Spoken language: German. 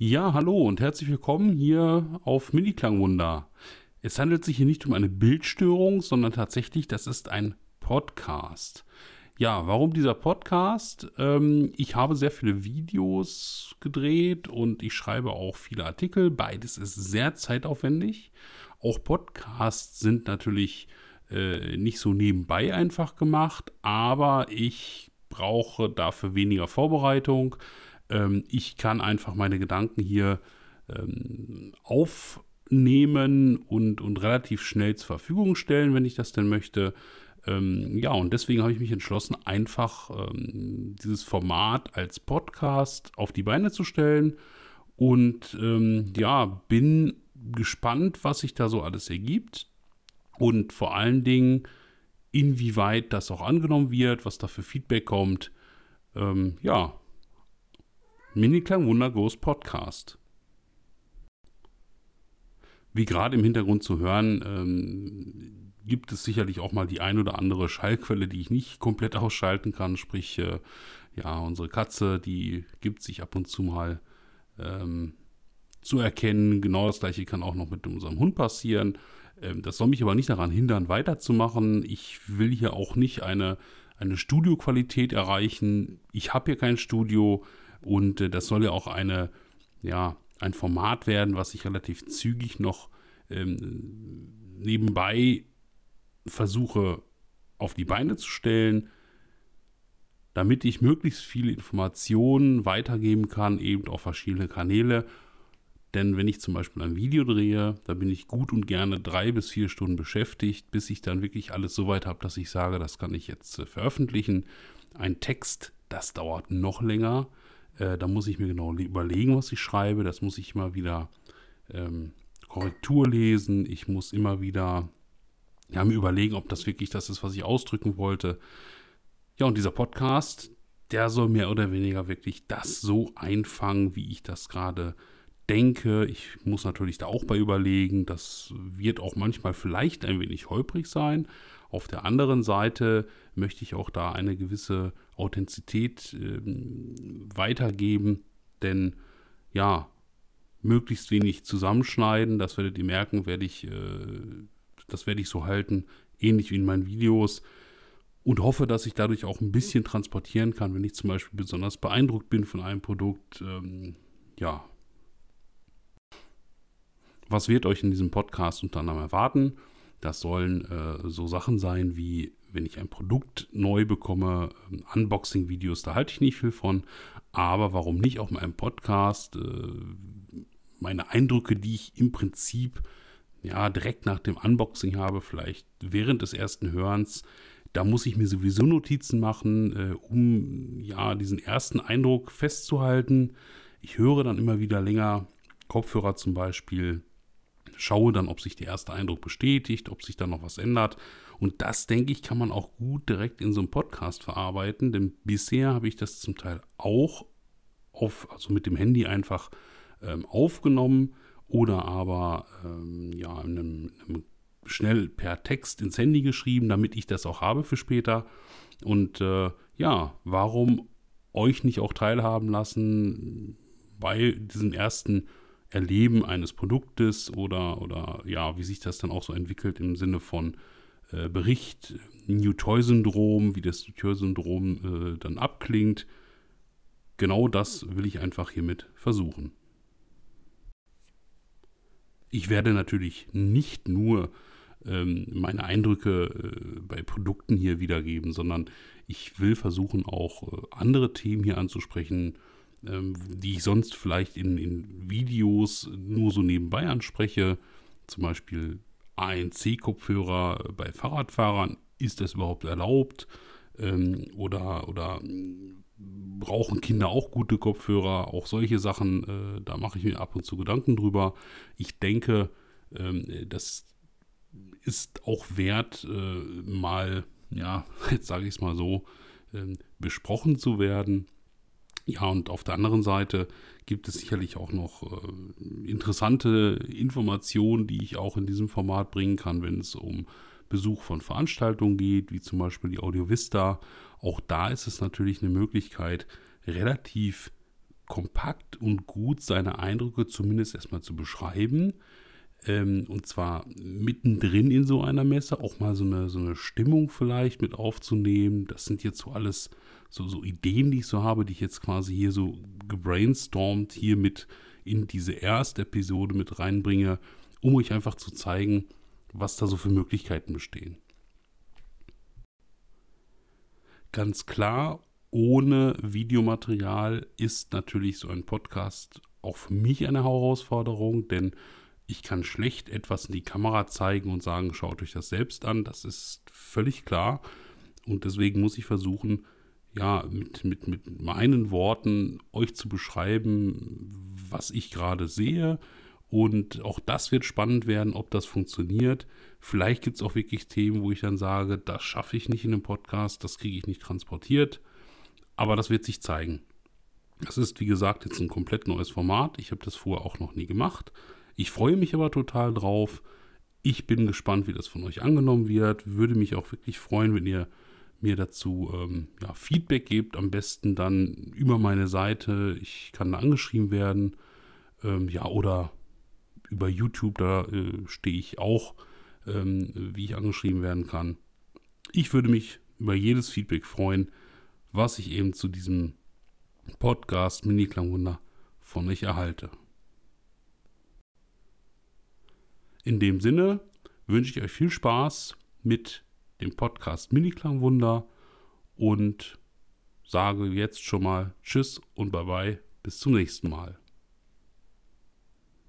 Ja, hallo und herzlich willkommen hier auf Mini-Klangwunder. Es handelt sich hier nicht um eine Bildstörung, sondern tatsächlich, das ist ein Podcast. Ja, warum dieser Podcast? Ähm, ich habe sehr viele Videos gedreht und ich schreibe auch viele Artikel. Beides ist sehr zeitaufwendig. Auch Podcasts sind natürlich äh, nicht so nebenbei einfach gemacht, aber ich brauche dafür weniger Vorbereitung. Ähm, ich kann einfach meine Gedanken hier ähm, aufnehmen und, und relativ schnell zur Verfügung stellen, wenn ich das denn möchte. Ähm, ja, und deswegen habe ich mich entschlossen, einfach ähm, dieses Format als Podcast auf die Beine zu stellen. Und ähm, ja, bin gespannt, was sich da so alles ergibt. Und vor allen Dingen, inwieweit das auch angenommen wird, was da für Feedback kommt. Ähm, ja, Mini-Klang Wunder Ghost Podcast. Wie gerade im Hintergrund zu hören, ähm, gibt es sicherlich auch mal die ein oder andere Schallquelle, die ich nicht komplett ausschalten kann. Sprich, äh, ja, unsere Katze, die gibt sich ab und zu mal ähm, zu erkennen. Genau das gleiche kann auch noch mit unserem Hund passieren. Ähm, das soll mich aber nicht daran hindern, weiterzumachen. Ich will hier auch nicht eine, eine Studioqualität erreichen. Ich habe hier kein Studio. Und äh, das soll ja auch eine, ja, ein Format werden, was ich relativ zügig noch ähm, nebenbei versuche auf die Beine zu stellen, damit ich möglichst viele Informationen weitergeben kann, eben auf verschiedene Kanäle. Denn wenn ich zum Beispiel ein Video drehe, da bin ich gut und gerne drei bis vier Stunden beschäftigt, bis ich dann wirklich alles so weit habe, dass ich sage, das kann ich jetzt äh, veröffentlichen. Ein Text, das dauert noch länger. Äh, da muss ich mir genau überlegen, was ich schreibe. Das muss ich immer wieder ähm, Korrektur lesen. Ich muss immer wieder ja, mir überlegen, ob das wirklich das ist, was ich ausdrücken wollte. Ja, und dieser Podcast, der soll mehr oder weniger wirklich das so einfangen, wie ich das gerade denke. Ich muss natürlich da auch bei überlegen. Das wird auch manchmal vielleicht ein wenig holprig sein. Auf der anderen Seite möchte ich auch da eine gewisse Authentizität äh, weitergeben, denn ja, möglichst wenig zusammenschneiden, das werdet ihr merken, werde ich, äh, das werde ich so halten, ähnlich wie in meinen Videos und hoffe, dass ich dadurch auch ein bisschen transportieren kann, wenn ich zum Beispiel besonders beeindruckt bin von einem Produkt. Ähm, ja. Was wird euch in diesem Podcast unter anderem erwarten? Das sollen äh, so Sachen sein wie, wenn ich ein Produkt neu bekomme, ähm, Unboxing-Videos, da halte ich nicht viel von. Aber warum nicht auch in einem Podcast äh, meine Eindrücke, die ich im Prinzip ja direkt nach dem Unboxing habe, vielleicht während des ersten Hörens, da muss ich mir sowieso Notizen machen, äh, um ja diesen ersten Eindruck festzuhalten. Ich höre dann immer wieder länger Kopfhörer zum Beispiel schaue dann, ob sich der erste Eindruck bestätigt, ob sich da noch was ändert. Und das, denke ich, kann man auch gut direkt in so einem Podcast verarbeiten, denn bisher habe ich das zum Teil auch auf, also mit dem Handy einfach ähm, aufgenommen oder aber ähm, ja, in einem, in einem schnell per Text ins Handy geschrieben, damit ich das auch habe für später. Und äh, ja, warum euch nicht auch teilhaben lassen bei diesem ersten Erleben eines Produktes oder, oder ja, wie sich das dann auch so entwickelt im Sinne von äh, Bericht, New Toy-Syndrom, wie das New Toy-Syndrom äh, dann abklingt. Genau das will ich einfach hiermit versuchen. Ich werde natürlich nicht nur ähm, meine Eindrücke äh, bei Produkten hier wiedergeben, sondern ich will versuchen auch äh, andere Themen hier anzusprechen, ähm, die ich sonst vielleicht in, in Videos nur so nebenbei anspreche. Zum Beispiel ANC-Kopfhörer bei Fahrradfahrern. Ist das überhaupt erlaubt? Ähm, oder, oder brauchen Kinder auch gute Kopfhörer? Auch solche Sachen, äh, da mache ich mir ab und zu Gedanken drüber. Ich denke, ähm, das ist auch wert, äh, mal, ja, jetzt sage ich es mal so, besprochen zu werden. Ja, und auf der anderen Seite gibt es sicherlich auch noch äh, interessante Informationen, die ich auch in diesem Format bringen kann, wenn es um Besuch von Veranstaltungen geht, wie zum Beispiel die Audio Vista. Auch da ist es natürlich eine Möglichkeit, relativ kompakt und gut seine Eindrücke zumindest erstmal zu beschreiben. Ähm, und zwar mittendrin in so einer Messe auch mal so eine, so eine Stimmung vielleicht mit aufzunehmen. Das sind jetzt so alles so, so Ideen, die ich so habe, die ich jetzt quasi hier so gebrainstormt hier mit in diese erste Episode mit reinbringe, um euch einfach zu zeigen, was da so für Möglichkeiten bestehen. Ganz klar, ohne Videomaterial ist natürlich so ein Podcast auch für mich eine Herausforderung, denn ich kann schlecht etwas in die Kamera zeigen und sagen, schaut euch das selbst an. Das ist völlig klar. Und deswegen muss ich versuchen, ja, mit, mit, mit meinen Worten euch zu beschreiben, was ich gerade sehe. Und auch das wird spannend werden, ob das funktioniert. Vielleicht gibt es auch wirklich Themen, wo ich dann sage, das schaffe ich nicht in einem Podcast, das kriege ich nicht transportiert. Aber das wird sich zeigen. Das ist, wie gesagt, jetzt ein komplett neues Format. Ich habe das vorher auch noch nie gemacht. Ich freue mich aber total drauf. Ich bin gespannt, wie das von euch angenommen wird. Würde mich auch wirklich freuen, wenn ihr mir dazu ähm, ja, Feedback gebt. Am besten dann über meine Seite. Ich kann da angeschrieben werden. Ähm, ja, oder über YouTube, da äh, stehe ich auch, ähm, wie ich angeschrieben werden kann. Ich würde mich über jedes Feedback freuen was ich eben zu diesem Podcast Mini Klangwunder von euch erhalte. In dem Sinne wünsche ich euch viel Spaß mit dem Podcast Mini Klangwunder und sage jetzt schon mal Tschüss und Bye bye, bis zum nächsten Mal.